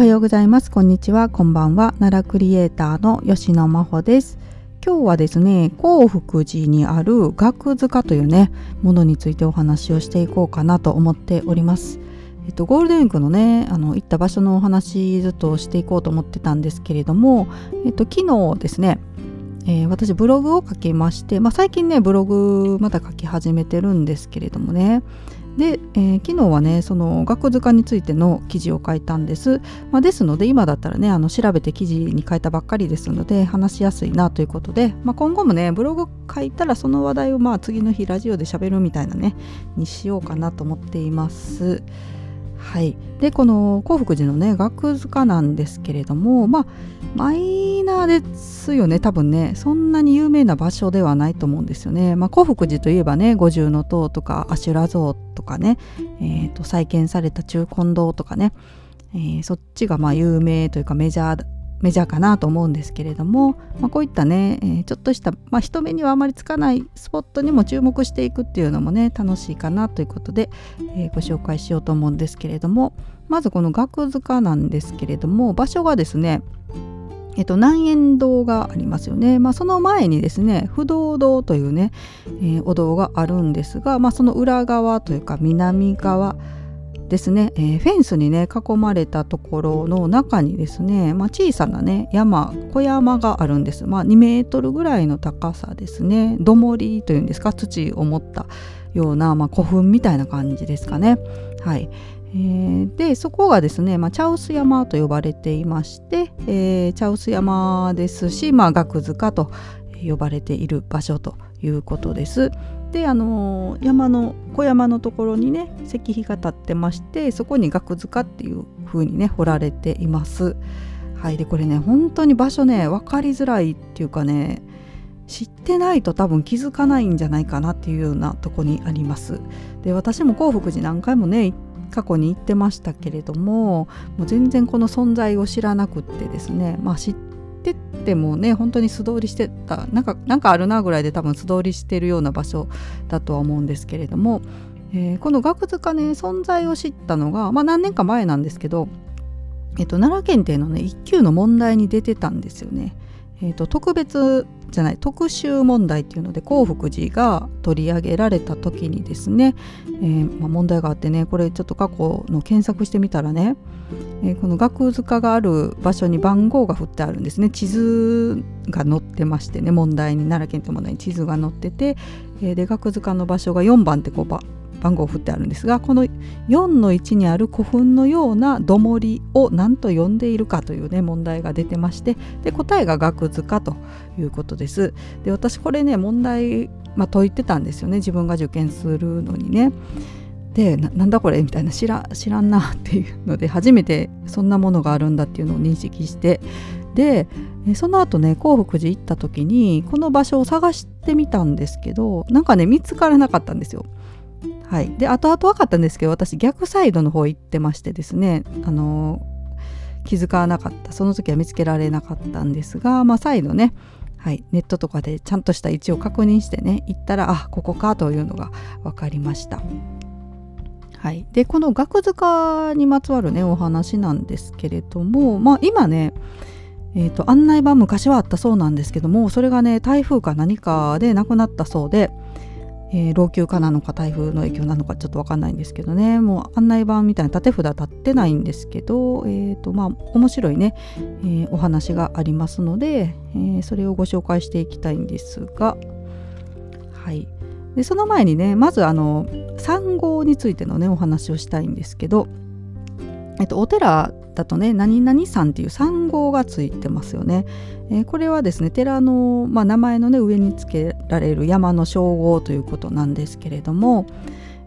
はようございます。こんにちは。こんばんは。奈良クリエイターの吉野真帆です。今日はですね興福寺にある学塚というねものについてお話をしていこうかなと思っております。えっと、ゴールデンウィークのねあの行った場所のお話ずっとしていこうと思ってたんですけれども、えっと、昨日ですね、えー、私ブログを書きまして、まあ、最近ねブログまた書き始めてるんですけれどもねで、えー、昨日はねその学図鑑についての記事を書いたんです、まあ、ですので今だったらねあの調べて記事に書いたばっかりですので話しやすいなということで、まあ、今後もねブログ書いたらその話題をまあ次の日ラジオで喋るみたいなねにしようかなと思っています。はい、でこの興福寺のね額塚なんですけれどもまあマイナーですよね多分ね。そんなに有名な場所ではないと思うんですよね。まあ、興福寺といえばね五重塔とか阿修羅像とかね、えーと、再建された中金堂とかね、えー、そっちがまあ有名というかメジャーメジャーかなと思うんですけれども、まあ、こういったね、ちょっとした、まあ、人目にはあまりつかないスポットにも注目していくっていうのもね楽しいかなということで、えー、ご紹介しようと思うんですけれどもまずこの額塚なんですけれども場所がですねえっと、南円堂がありますよね、まあ、その前にですね不動堂というね、えー、お堂があるんですが、まあ、その裏側というか南側ですね、えー、フェンスにね囲まれたところの中にですね、まあ、小さなね山小山があるんです、まあ、2メートルぐらいの高さですね。土盛りというんですか土を持ったような、まあ、古墳みたいな感じですかね。はい、えー、でそこがですね、まあ、茶臼山と呼ばれていまして、えー、茶臼山ですし、まあ、学塚と呼ばれている場所ということです。であの山の小山のところにね石碑が立ってましてそこに額塚っていう風にね彫られています。はいでこれね本当に場所ね分かりづらいっていうかね知ってないと多分気づかないんじゃないかなっていうようなとこにあります。で私も興福寺何回もね過去に行ってましたけれどももう全然この存在を知らなくってですねまあ知っってってもね本当に素通りしてたなんかなんかあるなぐらいで多分素通りしてるような場所だとは思うんですけれども、えー、この学塚ね存在を知ったのが、まあ、何年か前なんですけど、えーと、奈良県っていうのね一級の問題に出てたんですよね。えーと特別じゃない特集問題っていうので興福寺が取り上げられた時にですね、えー、まあ、問題があってねこれちょっと過去の検索してみたらね、えー、この額塚がある場所に番号が振ってあるんですね。地図が載ってましてね問題に奈良県って問題に地図が載ってて、えー、で額塚の場所が4番ってこう番号を振ってあるんですがこの4の1にある古墳のような土盛を何と呼んでいるかというね問題が出てましてで答えが額塚ということです。で私これね問題、まあ、解いてたんですよね自分が受験するのにね。でなんだこれみたいな知ら知らんなっていうので初めてそんなものがあるんだっていうのを認識してでその後ね興福寺行った時にこの場所を探してみたんですけどなんかね見つからなかったんですよ。はい、で後々分かったんですけど私逆サイドの方行ってましてですねあの気づかなかった。その時は見つけられなかったんですが、まあ、再度ね、はい、ネットとかでちゃんとした位置を確認してね行ったらあここかというのが分かりました。はい、でこの額塚にまつわるねお話なんですけれども、まあ、今ねえーと案内板昔はあったそうなんですけどもそれがね台風か何かでなくなったそうでえー、老朽化なのか台風の影響なのかちょっと分かんないんですけどね。もう案内板みたいな縦札立ってないんですけど、えーとまあ、面白いね、えー、お話がありますので、えー、それをご紹介していきたいんですが、はい、でその前にねまずあの産号についてのねお話をしたいんですけど、えっと、お寺だとね何々さんっていう産号がついてますよね。えー、これはですね寺の、まあ、名前のね上につけられる山の称号ということなんですけれども、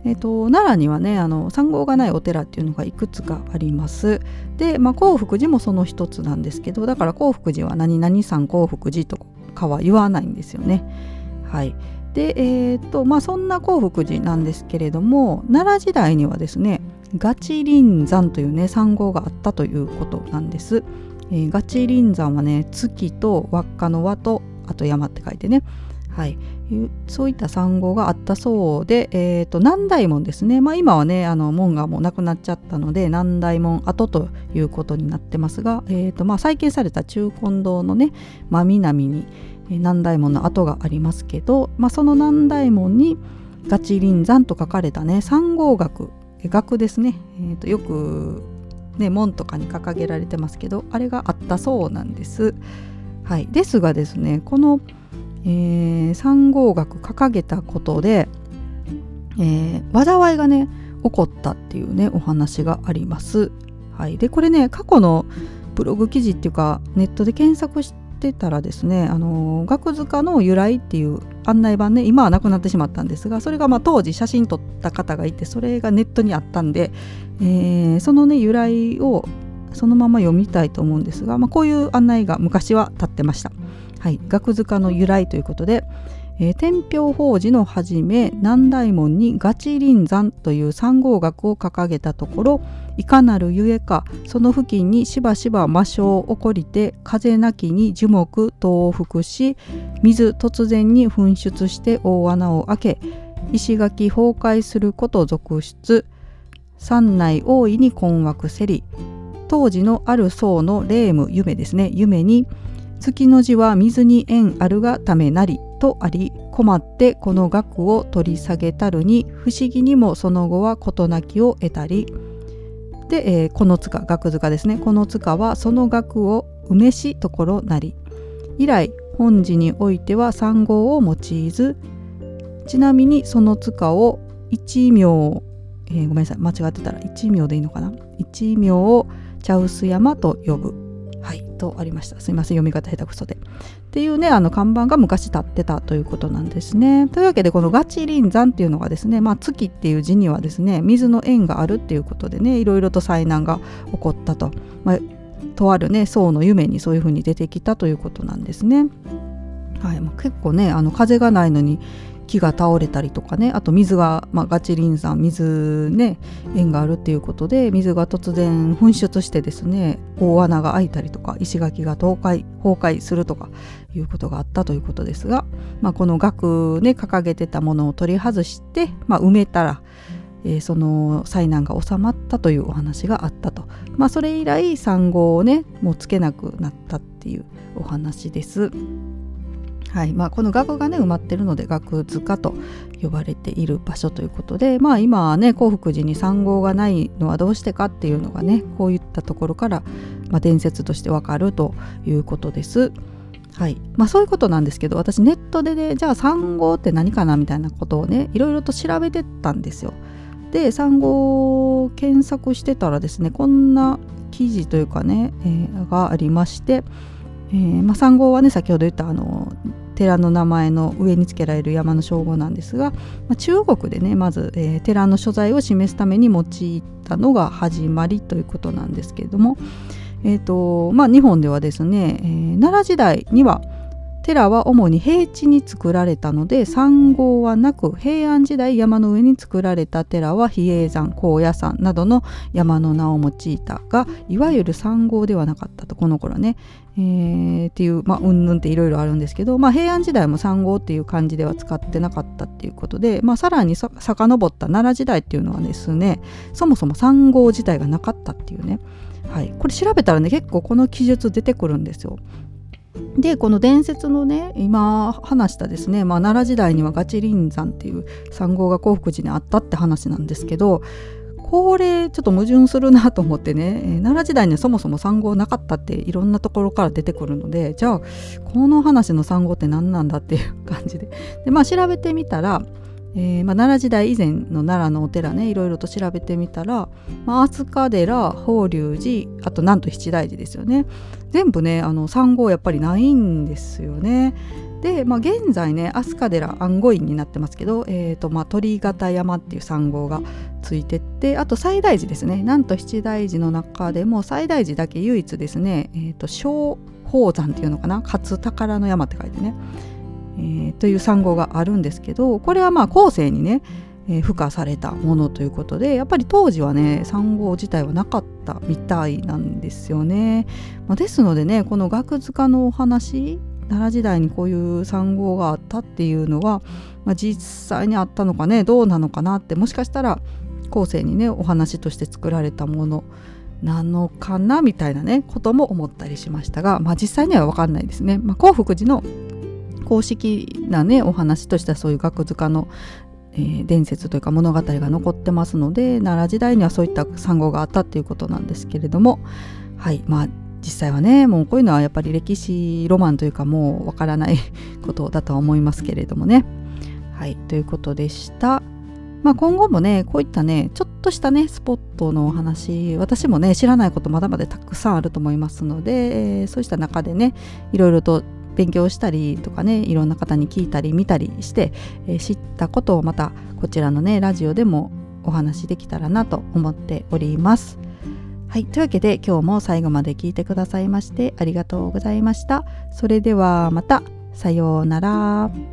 えーと、奈良にはねあの産号がないお寺っていうのがいくつかあります。で、まあ、興福寺もその一つなんですけどだから興福寺は何々さん興福寺とかは言わないんですよね。はいでえーとまあ、そんな興福寺なんですけれども奈良時代にはですねガチ臨山というね産号があったということなんです。えー、ガチ臨山はね月と輪っかの輪とあと山って書いてね、はい、そういった産後があったそうで、えーと、南大門ですね、まあ、今はねあの門がもうなくなっちゃったので南大門跡ということになってますが、えーとまあ、再建された中根堂のね真南に南大門の跡がありますけど、まあ、その南大門にガチ臨山と書かれたね三号学学ですね、えーとよくね門とかに掲げられてますけどあれがあったそうなんです。はい、ですがですねこの「えー、三合学掲げたことで、えー、災いがね起こったっていうねお話があります。はい、でこれね過去のブログ記事っていうかネットで検索してたらですねあの学塚の由来っていう案内板ね今はなくなってしまったんですがそれがまあ当時写真撮った方がいてそれがネットにあったんで、えー、そのね由来をそのまま読みたいと思うんですが、まあ、こういう案内が昔は立ってました。はい、学塚の由来ということで、えー、天平法事の初め南大門にガチ臨山という三号学を掲げたところいかなるゆえかその付近にしばしば魔性を起こりて風なきに樹木東北し水突然に噴出して大穴を開け石垣崩壊すること続出。山内大いに困惑せり。当時のある僧の霊夢夢ですね。夢に「月の字は水に縁あるがためなり。とあり困ってこの額を取り下げたるに不思議にもその後は事なきを得たり。で、えー、この塚額塚ですね。この塚はその額を梅しところなり。以来本寺においては三号を用いずちなみにその塚を一名、えー、ごめんなさい。間違ってたら一名でいいのかな。一名を茶臼山と呼ぶ。とありました。すいません読み方下手くそで。っていうねあの看板が昔立ってたということなんですね。というわけでこのガチ臨山っていうのがですねまあ月っていう字にはですね水の縁があるっていうことでねいろいろと災難が起こったと、まあ、とあるね僧の夢にそういうふうに出てきたということなんですね。はい、結構ねあの風がないのに木が倒れたりとかねあと水が、まあ、ガチリン酸水ね縁があるっていうことで水が突然噴出してですね大穴が開いたりとか石垣が倒壊崩壊するとかいうことがあったということですが、まあ、この額ね掲げてたものを取り外して、まあ、埋めたらえー、その災難が収まったというお話があったと、まあ、それ以来産後をねもうつけなくなったっていうお話です。はいまあ、この額がね埋まってるので額塚と呼ばれている場所ということで、まあ、今ね興福寺に産号がないのはどうしてかっていうのがねこういったところから、まあ、伝説としてわかるということです。はいまあ、そういうことなんですけど私ネットでねじゃあ産号って何かなみたいなことをねいろいろと調べてたんですよ。で産後検索してたらですねこんな記事というかね、えー、がありまして、えーまあ、産後はね先ほど言ったあの寺の名前の上につけられる山の称号なんですが、まあ、中国でねまず、えー、寺の所在を示すために用いたのが始まりということなんですけれども、えーとまあ、日本ではですね、えー、奈良時代には寺は主に平地に作られたので山号はなく平安時代山の上に作られた寺は比叡山高野山などの山の名を用いたがいわゆる山号ではなかったとこの頃ね、えー、っていうまあうんぬんっていろいろあるんですけど、まあ、平安時代も山号っていう漢字では使ってなかったっていうことで、まあ、さらにさ遡った奈良時代っていうのはですねそもそも山号自体がなかったっていうね。はい、これ調べたらね結構この記述出てくるんですよ。でこの伝説のね今話したですね、まあ、奈良時代にはガチリン山っていう山号が興福寺にあったって話なんですけどこれちょっと矛盾するなと思ってね、奈良時代にはそもそも産号なかったっていろんなところから出てくるのでじゃあこの話の産号って何なんだっていう感じで。で、まあ、調べてみたらえーまあ、奈良時代以前の奈良のお寺ねいろいろと調べてみたら、まあ、飛鳥寺法隆寺あとなんと七大寺ですよね。全部ねあの産号やっぱりないんですよね。で、まあ、現在ね飛鳥寺安護院になってますけど、えーとまあ、鳥形山っていう産号がついてってあと西大寺ですね。なんと七大寺の中でも西大寺だけ唯一ですね、えーと、小宝山っていうのかな？勝宝の山って書いてね。えー、という産後があるんですけどこれはまあ後世にね、えー、付加されたものということでやっぱり当時はね産後自体はなかったみたいなんですよね。まあ、ですのでねこの額塚のお話奈良時代にこういう産後があったっていうのは、まあ、実際にあったのかねどうなのかなってもしかしたら後世にねお話として作られたものなのかなみたいなねことも思ったりしましたが、まあ、実際には分かんないですね。まあ、幸福寺の公式なねお話としてはそういう額塚の、えー、伝説というか物語が残ってますので奈良時代にはそういった産後があったっていうことなんですけれどもはいまあ実際はねもうこういうのはやっぱり歴史ロマンというかもうわからない ことだとは思いますけれどもね。はいということでした。まあ、今後もねこういったねちょっとしたねスポットのお話私もね知らないことまだまだたくさんあると思いますので、えー、そうした中でねいろいろと勉強したりとかねいろんな方に聞いたり見たりして、えー、知ったことをまたこちらのねラジオでもお話できたらなと思っております。はい。というわけで今日も最後まで聞いてくださいましてありがとうございました。それではまた。さようなら。